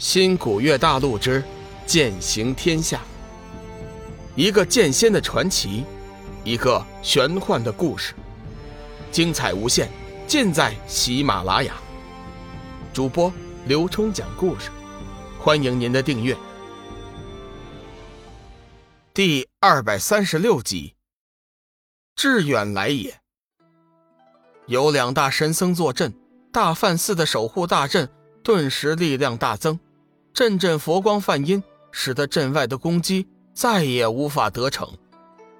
新古月大陆之剑行天下，一个剑仙的传奇，一个玄幻的故事，精彩无限，尽在喜马拉雅。主播刘冲讲故事，欢迎您的订阅。第二百三十六集，志远来也。有两大神僧坐镇，大梵寺的守护大阵顿时力量大增。阵阵佛光泛阴，使得阵外的攻击再也无法得逞。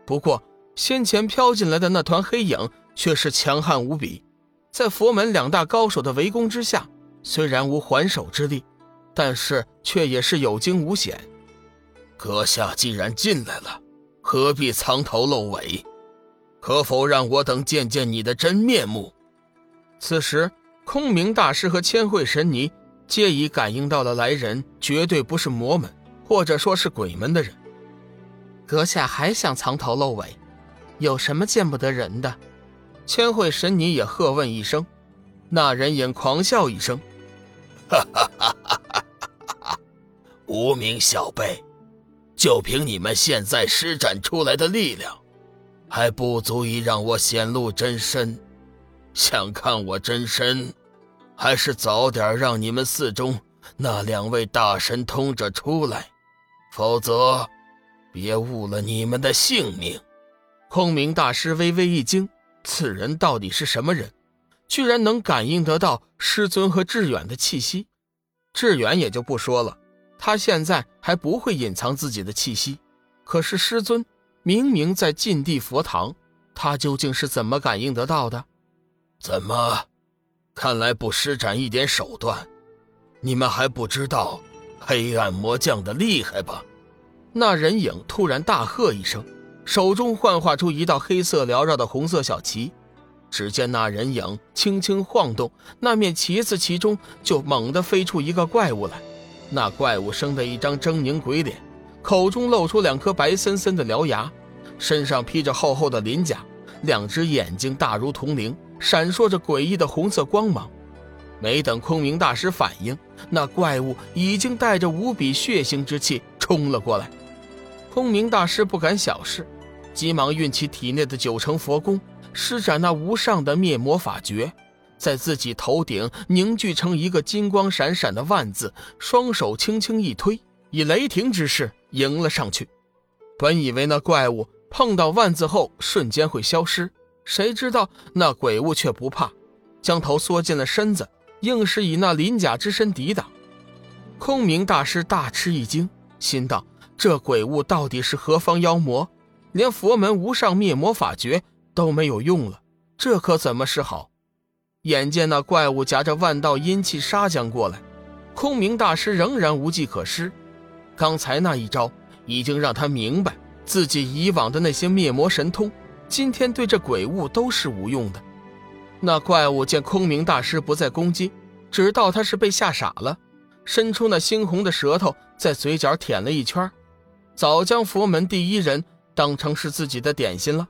不过，先前飘进来的那团黑影却是强悍无比，在佛门两大高手的围攻之下，虽然无还手之力，但是却也是有惊无险。阁下既然进来了，何必藏头露尾？可否让我等见见你的真面目？此时，空明大师和千惠神尼。皆已感应到了来人绝对不是魔门，或者说是鬼门的人。阁下还想藏头露尾？有什么见不得人的？千惠神尼也喝问一声。那人影狂笑一声：“哈哈哈哈哈哈！无名小辈，就凭你们现在施展出来的力量，还不足以让我显露真身。想看我真身？”还是早点让你们寺中那两位大神通者出来，否则别误了你们的性命。空明大师微微一惊，此人到底是什么人？居然能感应得到师尊和志远的气息？志远也就不说了，他现在还不会隐藏自己的气息。可是师尊明明在禁地佛堂，他究竟是怎么感应得到的？怎么？看来不施展一点手段，你们还不知道黑暗魔将的厉害吧？那人影突然大喝一声，手中幻化出一道黑色缭绕的红色小旗。只见那人影轻轻晃动，那面旗子其中就猛地飞出一个怪物来。那怪物生的一张狰狞鬼脸，口中露出两颗白森森的獠牙，身上披着厚厚的鳞甲，两只眼睛大如铜铃。闪烁着诡异的红色光芒，没等空明大师反应，那怪物已经带着无比血腥之气冲了过来。空明大师不敢小视，急忙运起体内的九成佛功，施展那无上的灭魔法诀，在自己头顶凝聚成一个金光闪闪的万字，双手轻轻一推，以雷霆之势迎了上去。本以为那怪物碰到万字后瞬间会消失。谁知道那鬼物却不怕，将头缩进了身子，硬是以那鳞甲之身抵挡。空明大师大吃一惊，心道：这鬼物到底是何方妖魔？连佛门无上灭魔法诀都没有用了，这可怎么是好？眼见那怪物夹着万道阴气杀将过来，空明大师仍然无计可施。刚才那一招已经让他明白，自己以往的那些灭魔神通。今天对这鬼物都是无用的。那怪物见空明大师不再攻击，只道他是被吓傻了，伸出那猩红的舌头，在嘴角舔了一圈，早将佛门第一人当成是自己的点心了。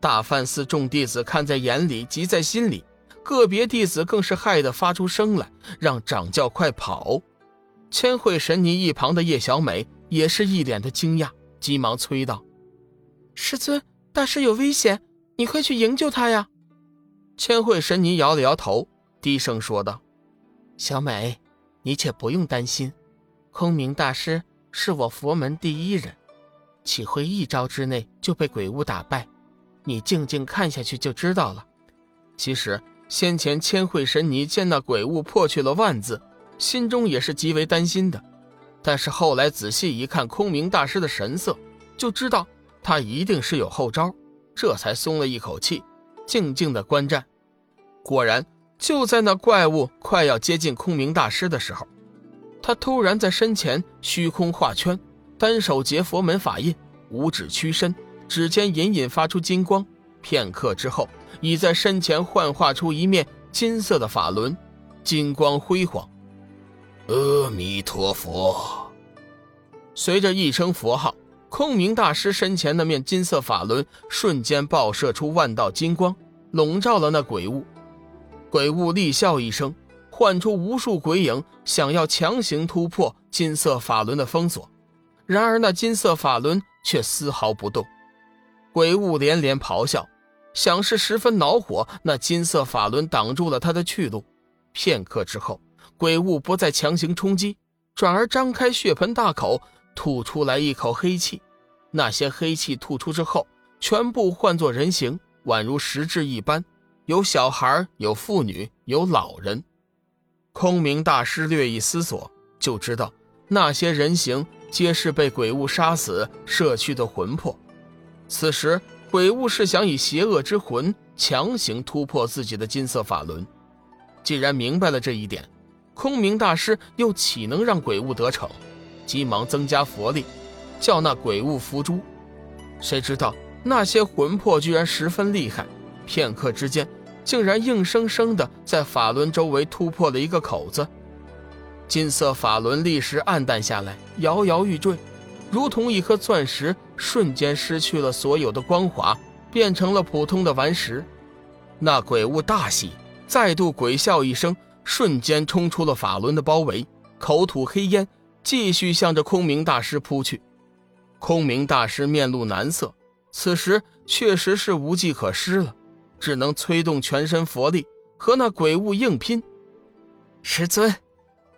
大梵寺众弟子看在眼里，急在心里，个别弟子更是害得发出声来，让掌教快跑。千惠神尼一旁的叶小美也是一脸的惊讶，急忙催道：“师尊。”大师有危险，你快去营救他呀！千惠神尼摇了摇头，低声说道：“小美，你且不用担心，空明大师是我佛门第一人，岂会一招之内就被鬼物打败？你静静看下去就知道了。”其实先前千惠神尼见那鬼物破去了万字，心中也是极为担心的，但是后来仔细一看空明大师的神色，就知道。他一定是有后招，这才松了一口气，静静的观战。果然，就在那怪物快要接近空明大师的时候，他突然在身前虚空画圈，单手结佛门法印，五指屈伸，指尖隐隐发出金光。片刻之后，已在身前幻化出一面金色的法轮，金光辉煌。阿弥陀佛。随着一声佛号。空明大师身前那面金色法轮瞬间爆射出万道金光，笼罩了那鬼物。鬼物厉笑一声，唤出无数鬼影，想要强行突破金色法轮的封锁。然而那金色法轮却丝毫不动。鬼物连连咆哮，想是十分恼火。那金色法轮挡住了他的去路。片刻之后，鬼物不再强行冲击，转而张开血盆大口，吐出来一口黑气。那些黑气吐出之后，全部换作人形，宛如实质一般。有小孩，有妇女，有老人。空明大师略一思索，就知道那些人形皆是被鬼物杀死摄去的魂魄。此时，鬼物是想以邪恶之魂强行突破自己的金色法轮。既然明白了这一点，空明大师又岂能让鬼物得逞？急忙增加佛力，叫那鬼物伏诛。谁知道那些魂魄居然十分厉害，片刻之间。竟然硬生生的在法轮周围突破了一个口子，金色法轮立时暗淡下来，摇摇欲坠，如同一颗钻石，瞬间失去了所有的光华，变成了普通的顽石。那鬼物大喜，再度鬼笑一声，瞬间冲出了法轮的包围，口吐黑烟，继续向着空明大师扑去。空明大师面露难色，此时确实是无计可施了。只能催动全身佛力和那鬼物硬拼。师尊，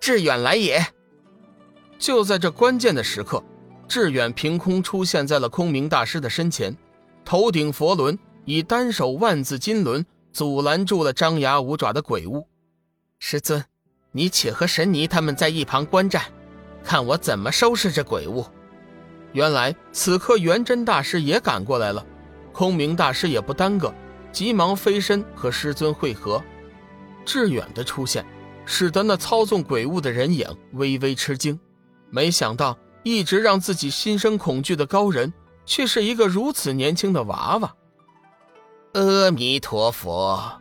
志远来也！就在这关键的时刻，志远凭空出现在了空明大师的身前，头顶佛轮，以单手万字金轮阻拦住了张牙舞爪的鬼物。师尊，你且和神尼他们在一旁观战，看我怎么收拾这鬼物。原来此刻元真大师也赶过来了，空明大师也不耽搁。急忙飞身和师尊会合，志远的出现使得那操纵鬼物的人影微微吃惊，没想到一直让自己心生恐惧的高人，却是一个如此年轻的娃娃。阿弥陀佛！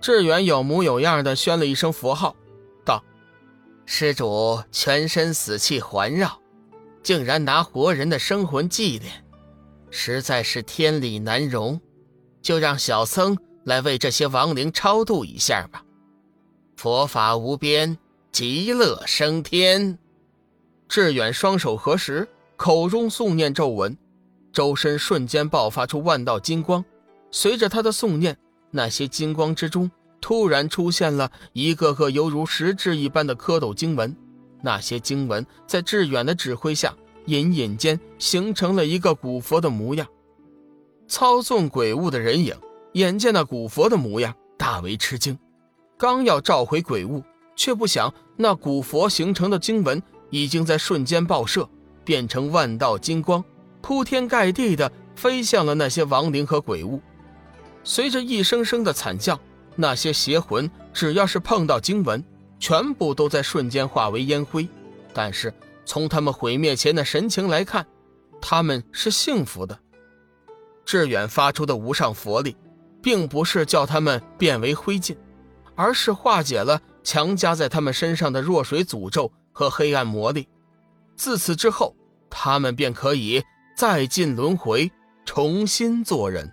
志远有模有样的宣了一声佛号，道：“施主全身死气环绕，竟然拿活人的生魂祭奠，实在是天理难容。”就让小僧来为这些亡灵超度一下吧。佛法无边，极乐升天。志远双手合十，口中诵念咒文，周身瞬间爆发出万道金光。随着他的诵念，那些金光之中突然出现了一个个犹如实质一般的蝌蚪经文。那些经文在志远的指挥下，隐隐间形成了一个古佛的模样。操纵鬼物的人影，眼见那古佛的模样，大为吃惊，刚要召回鬼物，却不想那古佛形成的经文已经在瞬间爆射，变成万道金光，铺天盖地的飞向了那些亡灵和鬼物。随着一声声的惨叫，那些邪魂只要是碰到经文，全部都在瞬间化为烟灰。但是从他们毁灭前的神情来看，他们是幸福的。志远发出的无上佛力，并不是叫他们变为灰烬，而是化解了强加在他们身上的弱水诅咒和黑暗魔力。自此之后，他们便可以再进轮回，重新做人。